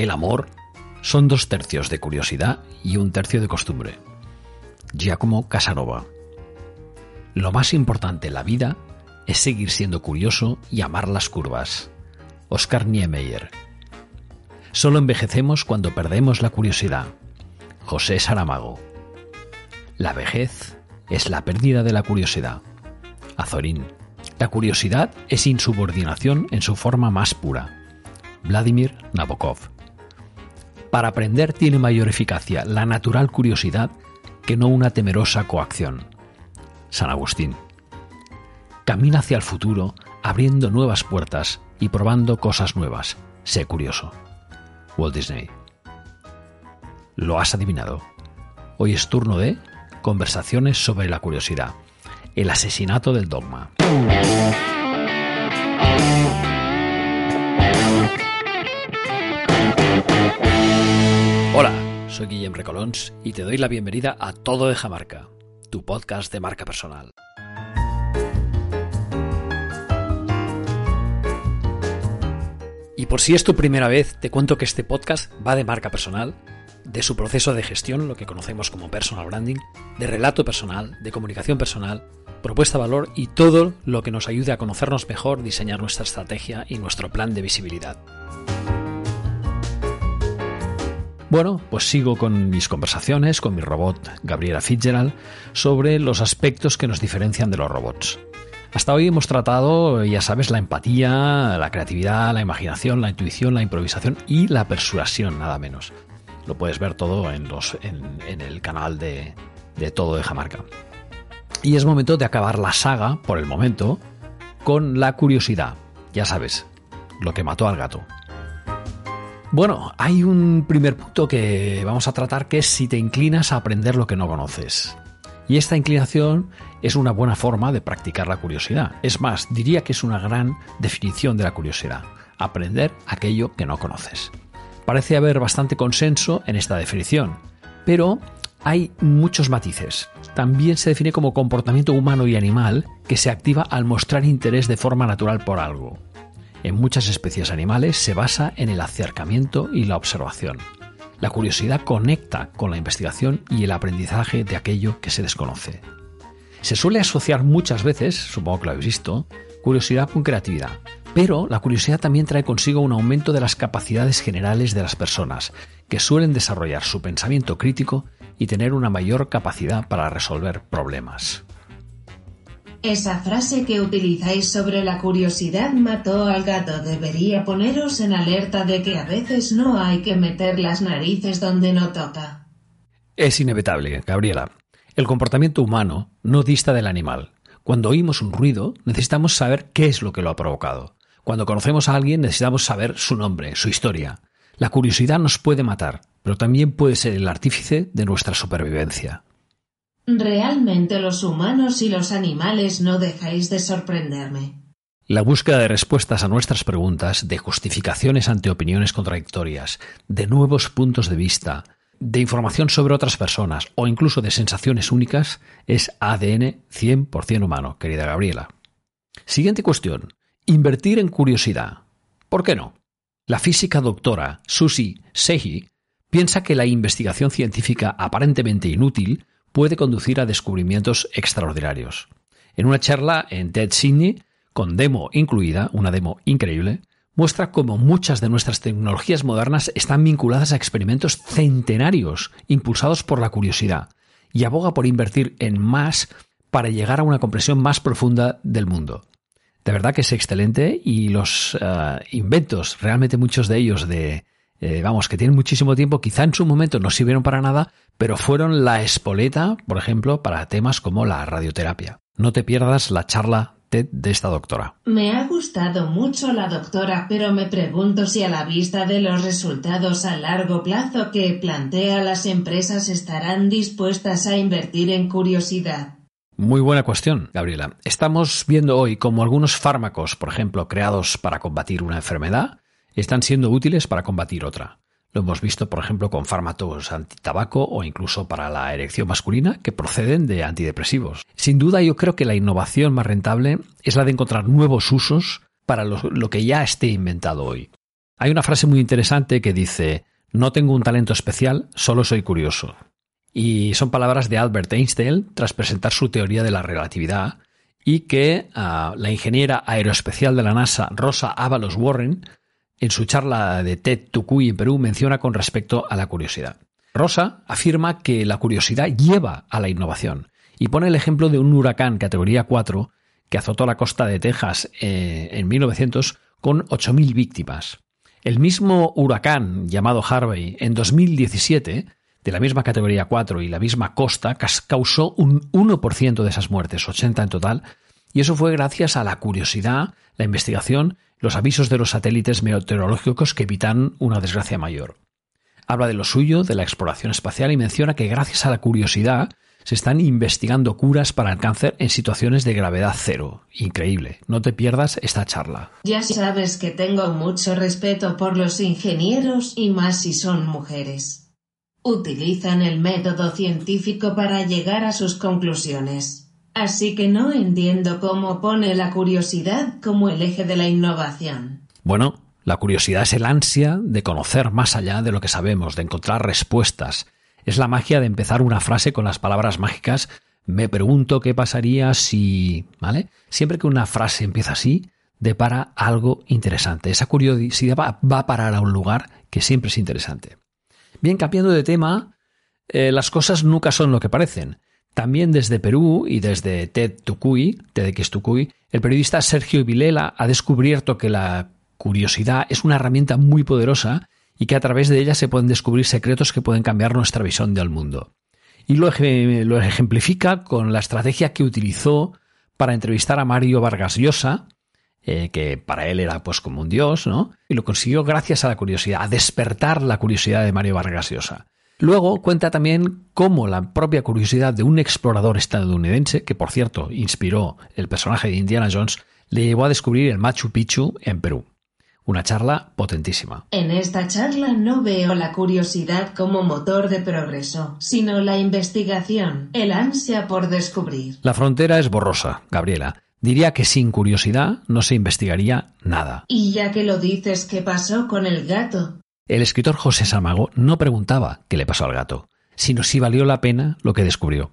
El amor son dos tercios de curiosidad y un tercio de costumbre. Giacomo Casanova. Lo más importante en la vida es seguir siendo curioso y amar las curvas. Oscar Niemeyer. Solo envejecemos cuando perdemos la curiosidad. José Saramago. La vejez es la pérdida de la curiosidad. Azorín. La curiosidad es insubordinación en su forma más pura. Vladimir Nabokov. Para aprender tiene mayor eficacia la natural curiosidad que no una temerosa coacción. San Agustín. Camina hacia el futuro abriendo nuevas puertas y probando cosas nuevas. Sé curioso. Walt Disney. Lo has adivinado. Hoy es turno de conversaciones sobre la curiosidad. El asesinato del dogma. Soy Guillem Recolons y te doy la bienvenida a Todo de Jamarca, tu podcast de marca personal. Y por si es tu primera vez, te cuento que este podcast va de marca personal, de su proceso de gestión, lo que conocemos como personal branding, de relato personal, de comunicación personal, propuesta valor y todo lo que nos ayude a conocernos mejor, diseñar nuestra estrategia y nuestro plan de visibilidad. Bueno, pues sigo con mis conversaciones con mi robot Gabriela Fitzgerald sobre los aspectos que nos diferencian de los robots. Hasta hoy hemos tratado, ya sabes, la empatía, la creatividad, la imaginación, la intuición, la improvisación y la persuasión, nada menos. Lo puedes ver todo en, el canal de, de Todo de Jamarca. Y es momento de acabar la saga, por el momento, con la curiosidad. Ya sabes, lo que mató al gato. Bueno, hay un primer punto que vamos a tratar que es si te inclinas a aprender lo que no conoces. Y esta inclinación es una buena forma de practicar la curiosidad. Es más, diría que es una gran definición de la curiosidad. Aprender aquello que no conoces. Parece haber bastante consenso en esta definición, pero hay muchos matices. También se define como comportamiento humano y animal que se activa al mostrar interés de forma natural por algo en muchas especies animales se basa en el acercamiento y la observación. La curiosidad conecta con la investigación y el aprendizaje de aquello que se desconoce. Se suele asociar muchas veces, supongo que lo habéis visto, curiosidad con creatividad, pero la curiosidad también trae consigo un aumento de las capacidades generales de las personas, que suelen desarrollar su pensamiento crítico y tener una mayor capacidad para resolver problemas. Esa frase que utilizáis sobre la curiosidad mató al gato debería poneros en alerta de que a veces no hay que meter las narices donde no toca. Es inevitable, Gabriela. El comportamiento humano no dista del animal. Cuando oímos un ruido, necesitamos saber qué es lo que lo ha provocado. Cuando conocemos a alguien, necesitamos saber su nombre, su historia. La curiosidad nos puede matar, pero también puede ser el artífice de nuestra supervivencia. Realmente los humanos y los animales no dejáis de sorprenderme. La búsqueda de respuestas a nuestras preguntas, de justificaciones ante opiniones contradictorias, de nuevos puntos de vista, de información sobre otras personas o incluso de sensaciones únicas es ADN 100% humano, querida Gabriela. Siguiente cuestión. Invertir en curiosidad. ¿Por qué no? La física doctora Susie Sehi piensa que la investigación científica aparentemente inútil puede conducir a descubrimientos extraordinarios. En una charla en TED Sydney, con demo incluida, una demo increíble, muestra cómo muchas de nuestras tecnologías modernas están vinculadas a experimentos centenarios impulsados por la curiosidad y aboga por invertir en más para llegar a una comprensión más profunda del mundo. De verdad que es excelente y los eh, inventos, realmente muchos de ellos de eh, vamos, que tienen muchísimo tiempo, quizá en su momento no sirvieron para nada, pero fueron la espoleta, por ejemplo, para temas como la radioterapia. No te pierdas la charla TED de esta doctora. Me ha gustado mucho la doctora, pero me pregunto si a la vista de los resultados a largo plazo que plantea las empresas estarán dispuestas a invertir en curiosidad. Muy buena cuestión, Gabriela. Estamos viendo hoy cómo algunos fármacos, por ejemplo, creados para combatir una enfermedad, están siendo útiles para combatir otra. Lo hemos visto, por ejemplo, con fármacos antitabaco o incluso para la erección masculina que proceden de antidepresivos. Sin duda, yo creo que la innovación más rentable es la de encontrar nuevos usos para lo, que ya esté inventado hoy. Hay una frase muy interesante que dice, no tengo un talento especial, solo soy curioso. Y son palabras de Albert Einstein tras presentar su teoría de la relatividad y que ah, la ingeniera aeroespecial de la NASA, Rosa Ábalos Warren, en su charla de TED Tucuy en Perú menciona con respecto a la curiosidad. Rosa afirma que la curiosidad lleva a la innovación y pone el ejemplo de un huracán categoría 4 que azotó la costa de Texas eh, en 1900 con 8.000 víctimas. El mismo huracán llamado Harvey en 2017, de la misma categoría 4 y la misma costa, causó un 1% de esas muertes, 80 en total, y eso fue gracias a la curiosidad, la investigación, los avisos de los satélites meteorológicos que evitan una desgracia mayor. Habla de lo suyo, de la exploración espacial y menciona que gracias a la curiosidad se están investigando curas para el cáncer en situaciones de gravedad cero. Increíble. No te pierdas esta charla. Ya sabes que tengo mucho respeto por los ingenieros y más si son mujeres. Utilizan el método científico para llegar a sus conclusiones. Así que no entiendo cómo pone la curiosidad como el eje de la innovación. Bueno, la curiosidad es el ansia de conocer más allá de lo que sabemos, de encontrar respuestas. Es la magia de empezar una frase con las palabras mágicas me pregunto qué pasaría si... ¿Vale? Siempre que una frase empieza así, depara algo interesante. Esa curiosidad va, a parar a un lugar que siempre es interesante. Bien, cambiando de tema, eh, las cosas nunca son lo que parecen. También desde Perú y desde TED Tucuy, TEDx Tucuy, el periodista Sergio Vilela ha descubierto que la curiosidad es una herramienta muy poderosa y que a través de ella se pueden descubrir secretos que pueden cambiar nuestra visión del mundo. Y lo, ejemplifica con la estrategia que utilizó para entrevistar a Mario Vargas Llosa, eh, que para él era pues como un dios, ¿no? Y lo consiguió gracias a la curiosidad, a despertar la curiosidad de Mario Vargas Llosa. Luego cuenta también cómo la propia curiosidad de un explorador estadounidense, que por cierto inspiró el personaje de Indiana Jones, le llevó a descubrir el Machu Picchu en Perú. Una charla potentísima. En esta charla no veo la curiosidad como motor de progreso, sino la investigación, el ansia por descubrir. La frontera es borrosa, Gabriela. Diría que sin curiosidad no se investigaría nada. Y ya que lo dices, ¿qué pasó con el gato? El escritor José Samago no preguntaba qué le pasó al gato, sino si valió la pena lo que descubrió.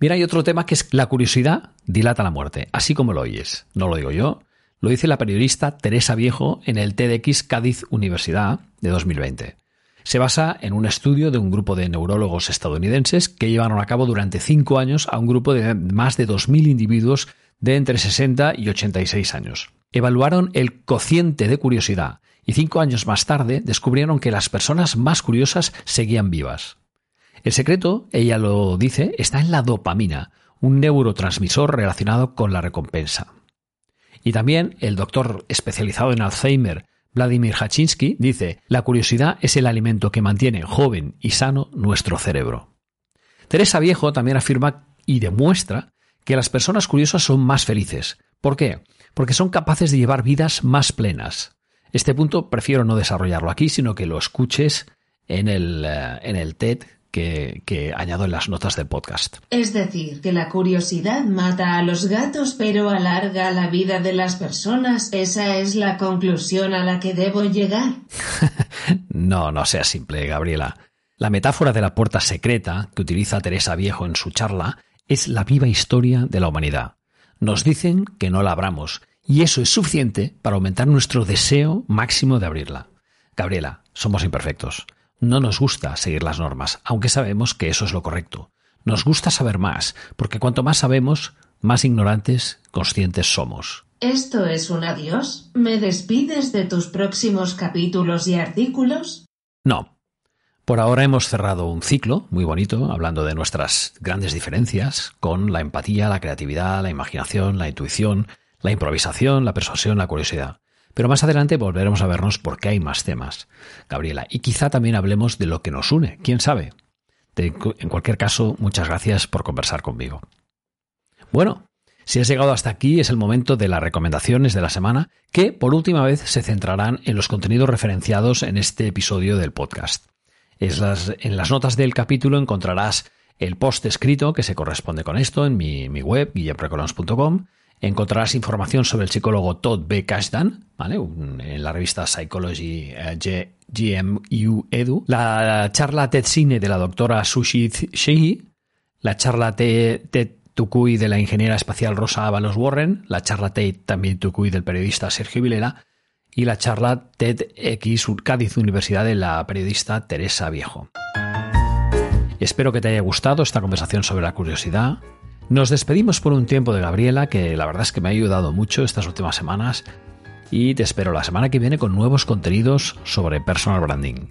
Mira, hay otro tema que es la curiosidad dilata la muerte, así como lo oyes. No lo digo yo, lo dice la periodista Teresa Viejo en el TEDx Cádiz Universidad de 2020. Se basa en un estudio de un grupo de neurólogos estadounidenses que llevaron a cabo durante cinco años a un grupo de más de 2.000 individuos de entre 60 y 86 años. Evaluaron el cociente de curiosidad y cinco años más tarde descubrieron que las personas más curiosas seguían vivas. El secreto, ella lo dice, está en la dopamina, un neurotransmisor relacionado con la recompensa. Y también el doctor especializado en Alzheimer, Vladimir Hachinsky, dice, la curiosidad es el alimento que mantiene joven y sano nuestro cerebro. Teresa Viejo también afirma y demuestra que las personas curiosas son más felices. ¿Por qué? Porque son capaces de llevar vidas más plenas. Este punto prefiero no desarrollarlo aquí, sino que lo escuches en el, eh, en el TED que, que, añado en las notas del podcast. Es decir, que la curiosidad mata a los gatos pero alarga la vida de las personas. ¿Esa es la conclusión a la que debo llegar? no, no sea simple, Gabriela. La metáfora de la puerta secreta que utiliza Teresa Viejo en su charla es la viva historia de la humanidad. Nos dicen que no la abramos y eso es suficiente para aumentar nuestro deseo máximo de abrirla. Gabriela, somos imperfectos. No nos gusta seguir las normas, aunque sabemos que eso es lo correcto. Nos gusta saber más, porque cuanto más sabemos, más ignorantes, conscientes somos. ¿Esto es un adiós? ¿Me despides de tus próximos capítulos y artículos? No. Por ahora hemos cerrado un ciclo muy bonito, hablando de nuestras grandes diferencias, con la empatía, la creatividad, la imaginación, la intuición, la improvisación, la persuasión, la curiosidad. Pero más adelante volveremos a vernos porque hay más temas, Gabriela, y quizá también hablemos de lo que nos une, quién sabe. en cualquier caso, muchas gracias por conversar conmigo. Bueno, si has llegado hasta aquí es el momento de las recomendaciones de la semana que por última vez se centrarán en los contenidos referenciados en este episodio del podcast. en las notas del capítulo encontrarás el post escrito que se corresponde con esto en mi, web, guillemprecolons.com. Encontrarás información sobre el psicólogo Todd B. Kashdan, ¿vale? en la revista Psychology eh, GMU Edu, la charla TED Cine de la doctora Sushi Shehi, la charla TED Tucuy de la ingeniera espacial Rosa Ábalos Warren, la charla TED también Tucuy del periodista Sergio Vilera y la charla TEDx Cádiz Universidad de la periodista Teresa Viejo. Espero que te haya gustado esta conversación sobre la curiosidad. Nos despedimos por un tiempo de Gabriela, que la verdad es que me ha ayudado mucho estas últimas semanas, y te espero la semana que viene con nuevos contenidos sobre personal branding.